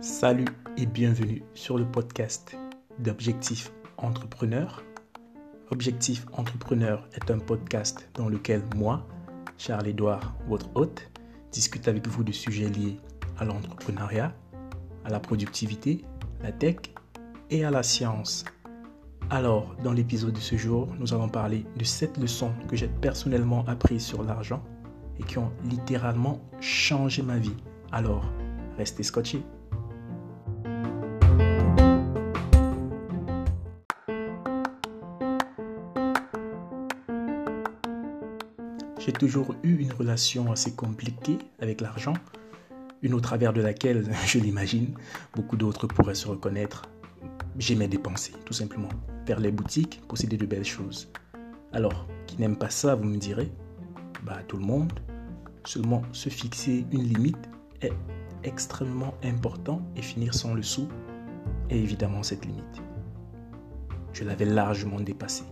Salut et bienvenue sur le podcast d'Objectif Entrepreneur. Objectif Entrepreneur est un podcast dans lequel moi, Charles-Édouard, votre hôte, discute avec vous de sujets liés à l'entrepreneuriat, à la productivité, la tech et à la science. Alors, dans l'épisode de ce jour, nous allons parler de 7 leçons que j'ai personnellement apprises sur l'argent et qui ont littéralement changé ma vie. Alors, restez scotchés. J'ai toujours eu une relation assez compliquée avec l'argent, une au travers de laquelle, je l'imagine, beaucoup d'autres pourraient se reconnaître. J'aimais dépenser, tout simplement. Faire les boutiques, posséder de belles choses. Alors, qui n'aime pas ça, vous me direz? Bah, tout le monde. Seulement, se fixer une limite est extrêmement important et finir sans le sou est évidemment cette limite. Je l'avais largement dépassée.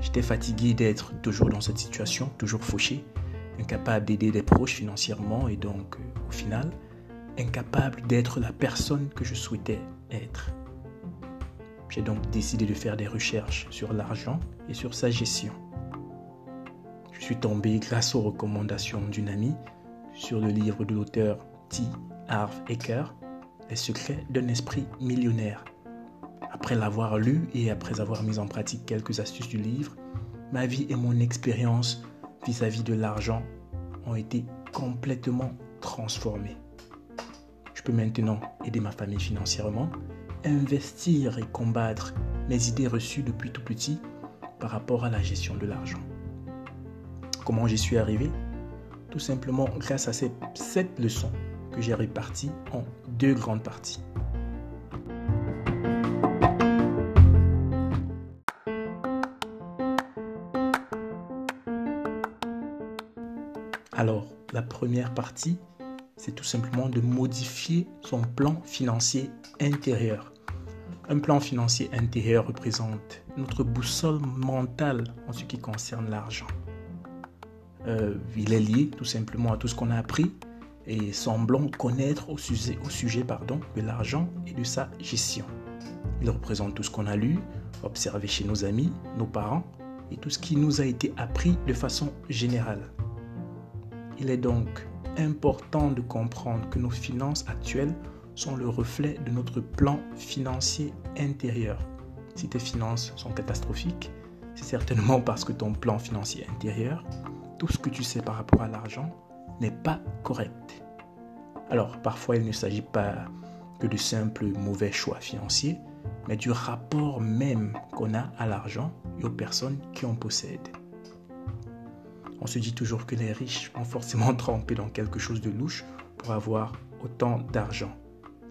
J'étais fatigué d'être toujours dans cette situation, toujours fauché, incapable d'aider des proches financièrement et donc, euh, au final, incapable d'être la personne que je souhaitais être. J'ai donc décidé de faire des recherches sur l'argent et sur sa gestion. Je suis tombé grâce aux recommandations d'une amie sur le livre de l'auteur T. Harv Eker, Les secrets d'un esprit millionnaire après l'avoir lu et après avoir mis en pratique quelques astuces du livre, ma vie et mon expérience vis-à-vis de l'argent ont été complètement transformées. Je peux maintenant aider ma famille financièrement, investir et combattre mes idées reçues depuis tout petit par rapport à la gestion de l'argent. Comment j'y suis arrivé Tout simplement grâce à ces sept leçons que j'ai réparties en deux grandes parties. Alors, la première partie, c'est tout simplement de modifier son plan financier intérieur. Un plan financier intérieur représente notre boussole mentale en ce qui concerne l'argent. Euh, il est lié tout simplement à tout ce qu'on a appris et semblons connaître au sujet, au sujet pardon, de l'argent et de sa gestion. Il représente tout ce qu'on a lu, observé chez nos amis, nos parents et tout ce qui nous a été appris de façon générale. Il est donc important de comprendre que nos finances actuelles sont le reflet de notre plan financier intérieur. Si tes finances sont catastrophiques, c'est certainement parce que ton plan financier intérieur, tout ce que tu sais par rapport à l'argent, n'est pas correct. Alors, parfois, il ne s'agit pas que de simples mauvais choix financiers, mais du rapport même qu'on a à l'argent et aux personnes qui en possèdent. On se dit toujours que les riches ont forcément trempé dans quelque chose de louche pour avoir autant d'argent.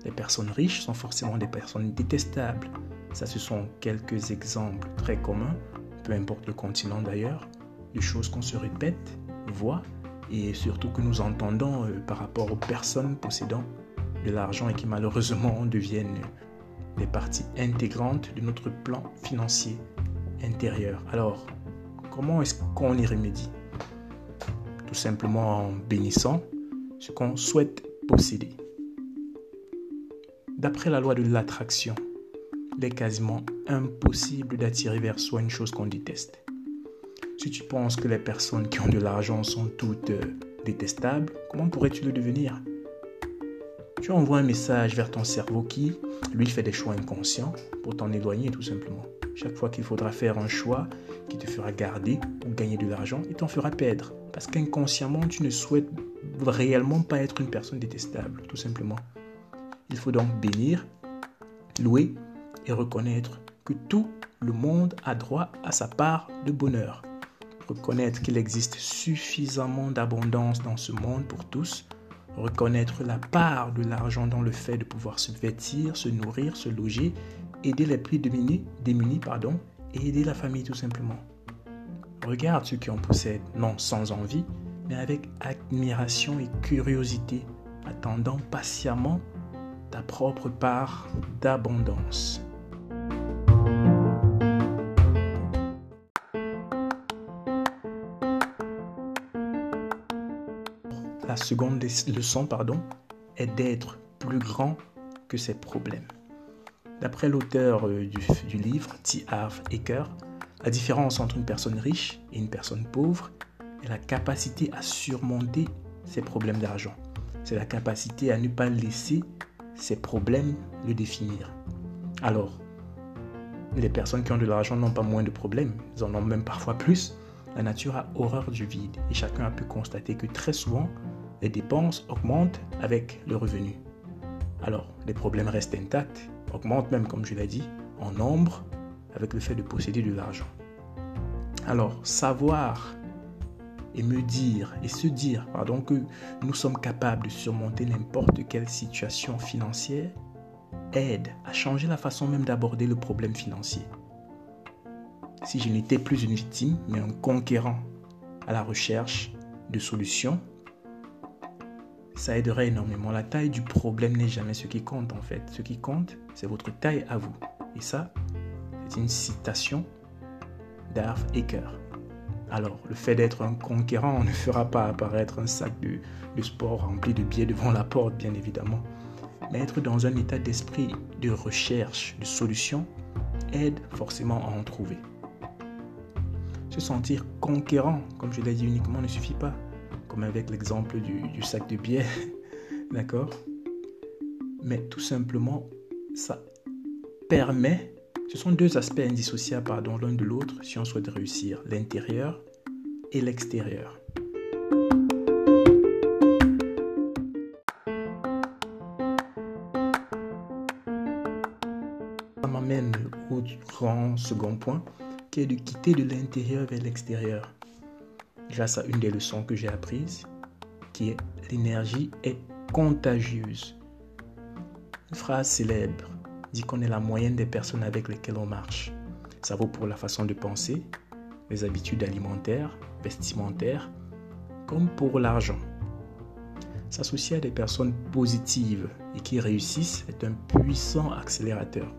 Les personnes riches sont forcément des personnes détestables. Ça, ce sont quelques exemples très communs, peu importe le continent d'ailleurs, de choses qu'on se répète, voit et surtout que nous entendons euh, par rapport aux personnes possédant de l'argent et qui malheureusement deviennent des parties intégrantes de notre plan financier intérieur. Alors, comment est-ce qu'on y remédie? Tout simplement en bénissant ce qu'on souhaite posséder. D'après la loi de l'attraction, il est quasiment impossible d'attirer vers soi une chose qu'on déteste. Si tu penses que les personnes qui ont de l'argent sont toutes euh, détestables, comment pourrais-tu le devenir? Tu envoies un message vers ton cerveau qui, lui, fait des choix inconscients pour t'en éloigner tout simplement. Chaque fois qu'il faudra faire un choix qui te fera garder ou gagner de l'argent, il t'en fera perdre. Parce qu'inconsciemment, tu ne souhaites réellement pas être une personne détestable, tout simplement. Il faut donc bénir, louer et reconnaître que tout le monde a droit à sa part de bonheur. Reconnaître qu'il existe suffisamment d'abondance dans ce monde pour tous. Reconnaître la part de l'argent dans le fait de pouvoir se vêtir, se nourrir, se loger aider les plus démunis, démunis pardon, et aider la famille tout simplement. Regarde ceux qui en possèdent, non sans envie, mais avec admiration et curiosité, attendant patiemment ta propre part d'abondance. Seconde leçon pardon, est d'être plus grand que ses problèmes. D'après l'auteur euh, du, livre, T. Harv Eker, la différence entre une personne riche et une personne pauvre est la capacité à surmonter ses problèmes d'argent. C'est la capacité à ne pas laisser ses problèmes le définir. Alors, les personnes qui ont de l'argent n'ont pas moins de problèmes, ils en ont même parfois plus. La nature a horreur du vide et chacun a pu constater que très souvent, les dépenses augmentent avec le revenu. Alors, les problèmes restent intacts, augmentent même, comme je l'ai dit, en nombre avec le fait de posséder de l'argent. Alors, savoir et me dire et se dire pardon, que nous sommes capables de surmonter n'importe quelle situation financière aide à changer la façon même d'aborder le problème financier. Si je n'étais plus une victime, mais un conquérant à la recherche de solutions, ça aiderait énormément. La taille du problème n'est jamais ce qui compte en fait. Ce qui compte, c'est votre taille à vous. Et ça, c'est une citation d'Arf Eker. Alors, le fait d'être un conquérant ne fera pas apparaître un sac de, de sport rempli de billets devant la porte, bien évidemment. Mais être dans un état d'esprit de recherche, de solution, aide forcément à en trouver. Se sentir conquérant, comme je l'ai dit uniquement, ne suffit pas. Comme avec l'exemple du, sac de billets, d'accord? Mais tout simplement, ça permet, ce sont deux aspects indissociables pardon, l'un de l'autre si on souhaite réussir, l'intérieur et l'extérieur. Ça m'amène au grand second point, qui est de quitter de l'intérieur vers l'extérieur. Grâce à une des leçons que j'ai apprises, qui est l'énergie est contagieuse. Une phrase célèbre dit qu'on est la moyenne des personnes avec lesquelles on marche. Ça vaut pour la façon de penser, les habitudes alimentaires, vestimentaires, comme pour l'argent. S'associer à des personnes positives et qui réussissent est un puissant accélérateur.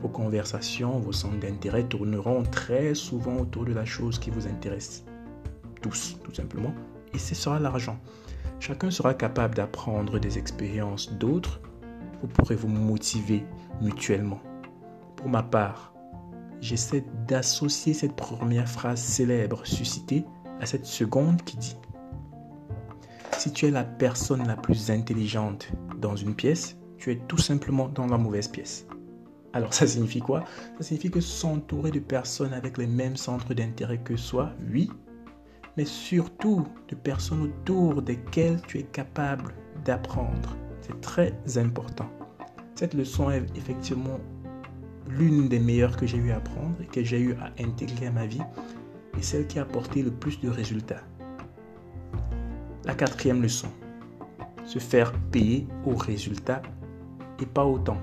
Vos conversations, vos centres d'intérêt tourneront très souvent autour de la chose qui vous intéresse. Tous, tout simplement. Et ce sera l'argent. Chacun sera capable d'apprendre des expériences d'autres. Vous pourrez vous motiver mutuellement. Pour ma part, j'essaie d'associer cette première phrase célèbre suscitée à cette seconde qui dit Si tu es la personne la plus intelligente dans une pièce, tu es tout simplement dans la mauvaise pièce. Alors ça signifie quoi? Ça signifie que s'entourer de personnes avec les mêmes centres d'intérêt que soi, oui, mais surtout de personnes autour desquelles tu es capable d'apprendre. C'est très important. Cette leçon est effectivement l'une des meilleures que j'ai eu à apprendre et que j'ai eu à intégrer à ma vie et celle qui a apporté le plus de résultats. La quatrième leçon, se faire payer au résultat et pas autant.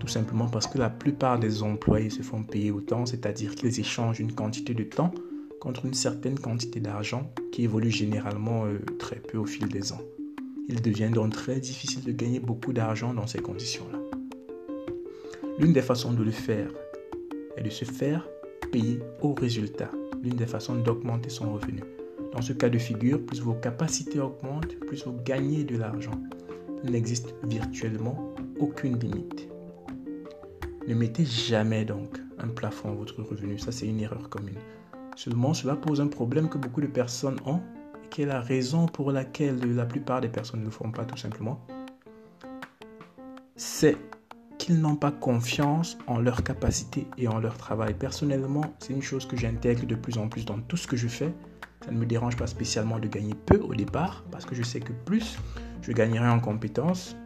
Tout simplement parce que la plupart des employés se font payer autant, c'est-à-dire qu'ils échangent une quantité de temps contre une certaine quantité d'argent qui évolue généralement euh, très peu au fil des ans. Il devient donc très difficile de gagner beaucoup d'argent dans ces conditions-là. L'une des façons de le faire est de se faire payer au résultat, l'une des façons d'augmenter son revenu. Dans ce cas de figure, plus vos capacités augmentent, plus vous gagnez de l'argent. Il n'existe virtuellement aucune limite. Ne mettez jamais donc un plafond à votre revenu, ça c'est une erreur commune. Seulement, cela pose un problème que beaucoup de personnes ont et qui est la raison pour laquelle la plupart des personnes ne le font pas tout simplement. C'est qu'ils n'ont pas confiance en leur capacité et en leur travail. Personnellement, c'est une chose que j'intègre de plus en plus dans tout ce que je fais. Ça ne me dérange pas spécialement de gagner peu au départ, parce que je sais que plus je gagnerai en compétences,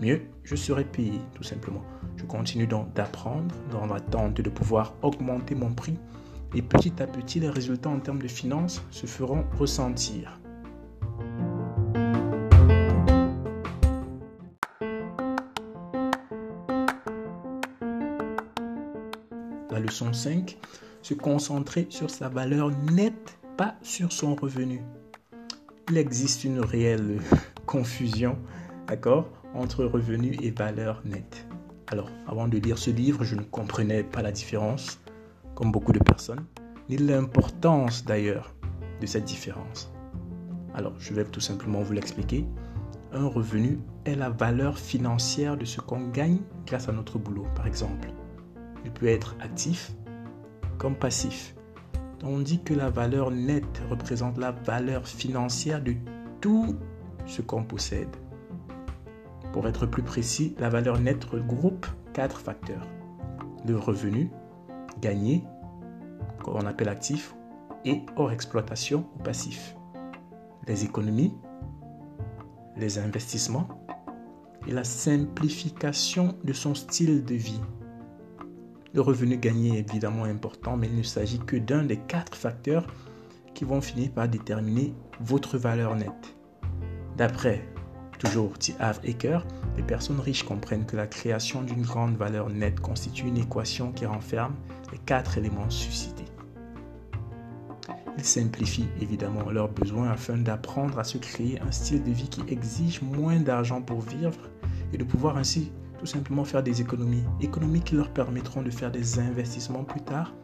mieux je serai payé, tout simplement. Je continue donc d'apprendre dans l'attente de pouvoir augmenter mon prix et petit à petit, les résultats en termes de finances se feront ressentir. La leçon 5, se concentrer sur sa valeur nette, pas sur son revenu. Il existe une réelle confusion, d'accord, entre revenu et valeur nette. Alors, avant de lire ce livre, je ne comprenais pas la différence, comme beaucoup de personnes, ni l'importance d'ailleurs de cette différence. Alors, je vais tout simplement vous l'expliquer. Un revenu est la valeur financière de ce qu'on gagne grâce à notre boulot, par exemple. Il peut être actif comme passif. On dit que la valeur nette représente la valeur financière de tout ce qu'on possède. Pour être plus précis, la valeur nette regroupe quatre facteurs. Le revenu gagné, qu'on appelle actif, et hors exploitation ou passif. Les économies, les investissements et la simplification de son style de vie. Le revenu gagné est évidemment important, mais il ne s'agit que d'un des quatre facteurs qui vont finir par déterminer votre valeur nette. D'après toujours T. Have Eker, les personnes riches comprennent que la création d'une grande valeur nette constitue une équation qui renferme les quatre éléments suscités. Ils simplifient évidemment leurs besoins afin d'apprendre à se créer un style de vie qui exige moins d'argent pour vivre et de pouvoir ainsi tout simplement faire des économies. Économies qui leur permettront de faire des investissements plus tard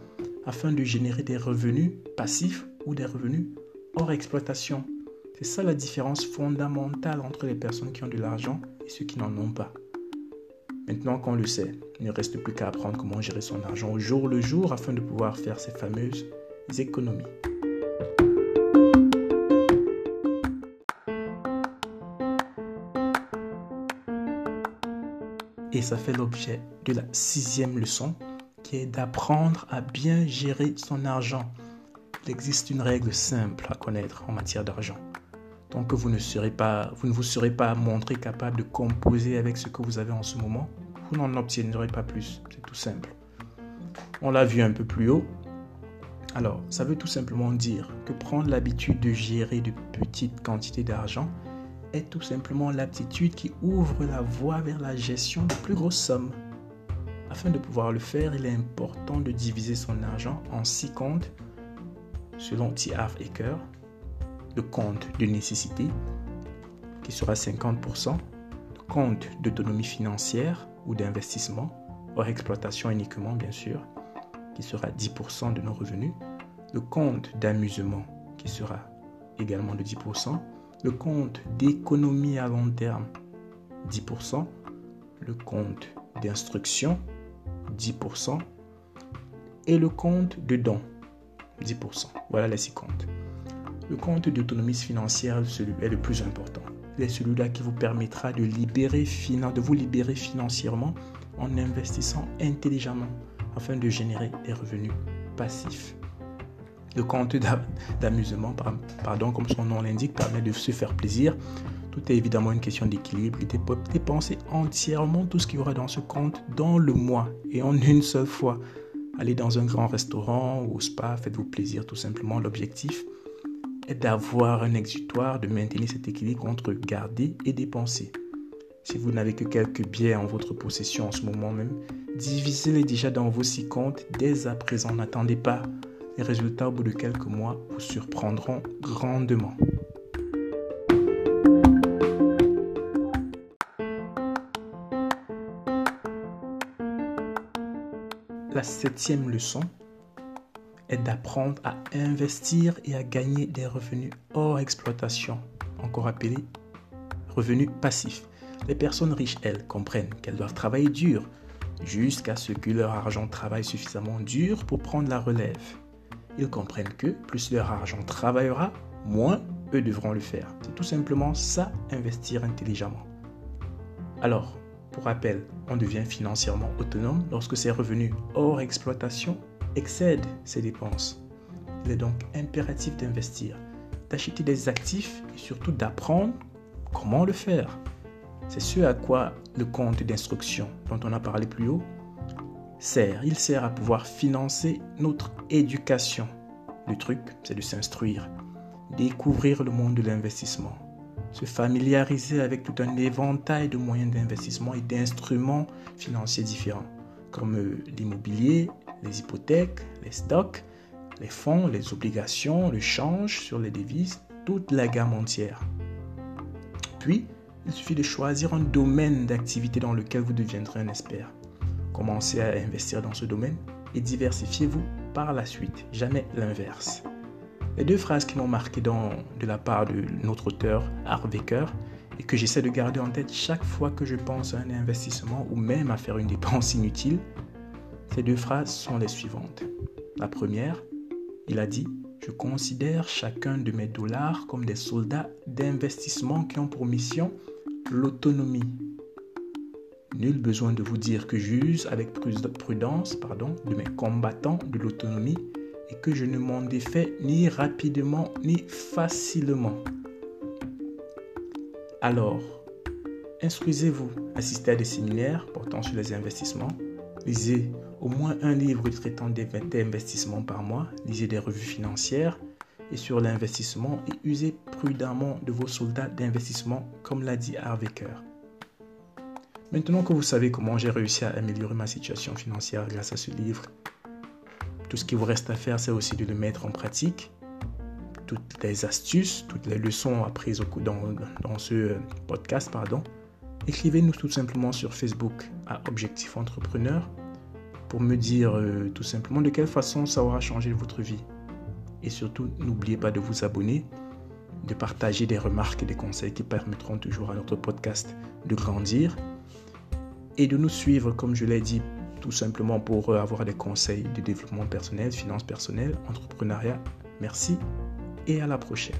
afin de générer des revenus passifs ou des revenus hors exploitation. C'est ça la différence fondamentale entre les personnes qui ont de l'argent ceux qui n'en ont pas. Maintenant qu'on le sait, il ne reste plus qu'à apprendre comment gérer son argent au jour le jour afin de pouvoir faire ces fameuses économies. Et ça fait l'objet de la sixième leçon qui est d'apprendre à bien gérer son argent. Il existe une règle simple à connaître en matière d'argent. Tant que vous ne, serez pas, vous ne vous serez pas montré capable de composer avec ce que vous avez en ce moment, vous n'en obtiendrez pas plus. C'est tout simple. On l'a vu un peu plus haut. Alors, ça veut tout simplement dire que prendre l'habitude de gérer de petites quantités d'argent est tout simplement l'aptitude qui ouvre la voie vers la gestion de plus grosses sommes. Afin de pouvoir le faire, il est important de diviser son argent en six comptes selon T. Eker. Le compte de nécessité, qui sera 50%, le compte d'autonomie financière ou d'investissement, hors exploitation uniquement bien sûr, qui sera 10% de nos revenus, le compte d'amusement, qui sera également de 10%, le compte d'économie à long terme, 10%, le compte d'instruction, 10%, et le compte de dons, 10%. Voilà les six comptes. Le compte d'autonomie financière est le plus important. C'est celui-là qui vous permettra de, vous libérer financièrement en investissant intelligemment afin de générer des revenus passifs. Le compte d'amusement, pardon, comme son nom l'indique, permet de se faire plaisir. Tout est évidemment une question d'équilibre. Il peut dépenser entièrement tout ce qu'il y aura dans ce compte dans le mois et en une seule fois. Allez dans un grand restaurant ou au spa, faites-vous plaisir tout simplement. L'objectif est d'avoir un exutoire, de maintenir cet équilibre entre garder et dépenser. Si vous n'avez que quelques biens en votre possession en ce moment même, divisez-les déjà dans vos six comptes dès à présent. N'attendez pas les résultats au bout de quelques mois vous surprendront grandement. La septième leçon est d'apprendre à investir et à gagner des revenus hors exploitation, encore appelés revenus passifs. Les personnes riches, elles, comprennent qu'elles doivent travailler dur jusqu'à ce que leur argent travaille suffisamment dur pour prendre la relève ils comprennent que plus leur argent travaillera, moins eux devront le faire. C'est tout simplement ça, investir intelligemment. Alors, pour rappel, on devient financièrement autonome lorsque ses revenus hors exploitation excèdent ses dépenses. Il est donc impératif d'investir, d'acheter des actifs et surtout d'apprendre comment le faire. C'est ce à quoi le compte d'instruction dont on a parlé plus haut sert. Il sert à pouvoir financer notre éducation. Le truc, c'est de s'instruire, découvrir le monde de l'investissement, se familiariser avec tout un éventail de moyens d'investissement et d'instruments financiers différents, comme euh, l'immobilier, les hypothèques, les stocks, les fonds, les obligations, le change sur les devises, toute la gamme entière. Puis, il suffit de choisir un domaine d'activité dans lequel vous deviendrez un expert. Commencez à investir dans ce domaine et diversifiez-vous par la suite, jamais l'inverse. Les deux phrases qui m'ont marqué dans, de la part de notre auteur, Harvecker, et que j'essaie de garder en tête chaque fois que je pense à un investissement ou même à faire une dépense inutile, ces deux phrases sont les suivantes. La première, il a dit Je considère chacun de mes dollars comme des soldats d'investissement qui ont pour mission l'autonomie. Nul besoin de vous dire que j'use avec prudence pardon, de mes combattants de l'autonomie et que je ne m'en défais ni rapidement ni facilement. Alors, instruisez-vous, assistez à des séminaires portant sur les investissements, lisez au moins un livre traitant d'investissements par mois, lisez des revues financières et sur l'investissement et usez prudemment de vos soldats d'investissement, comme l'a dit Harvecker. Maintenant que vous savez comment j'ai réussi à améliorer ma situation financière grâce à ce livre, tout ce qui vous reste à faire, c'est aussi de le mettre en pratique. Toutes les astuces, toutes les leçons apprises dans, dans ce podcast, pardon, écrivez-nous tout simplement sur Facebook à Objectif Entrepreneur pour me dire euh, tout simplement de quelle façon ça aura changé votre vie. Et surtout, n'oubliez pas de vous abonner, de partager des remarques et des conseils qui permettront toujours à notre podcast de grandir et de nous suivre, comme je l'ai dit, tout simplement pour euh, avoir des conseils de développement personnel, finances personnelles, entrepreneuriat. Merci et à la prochaine.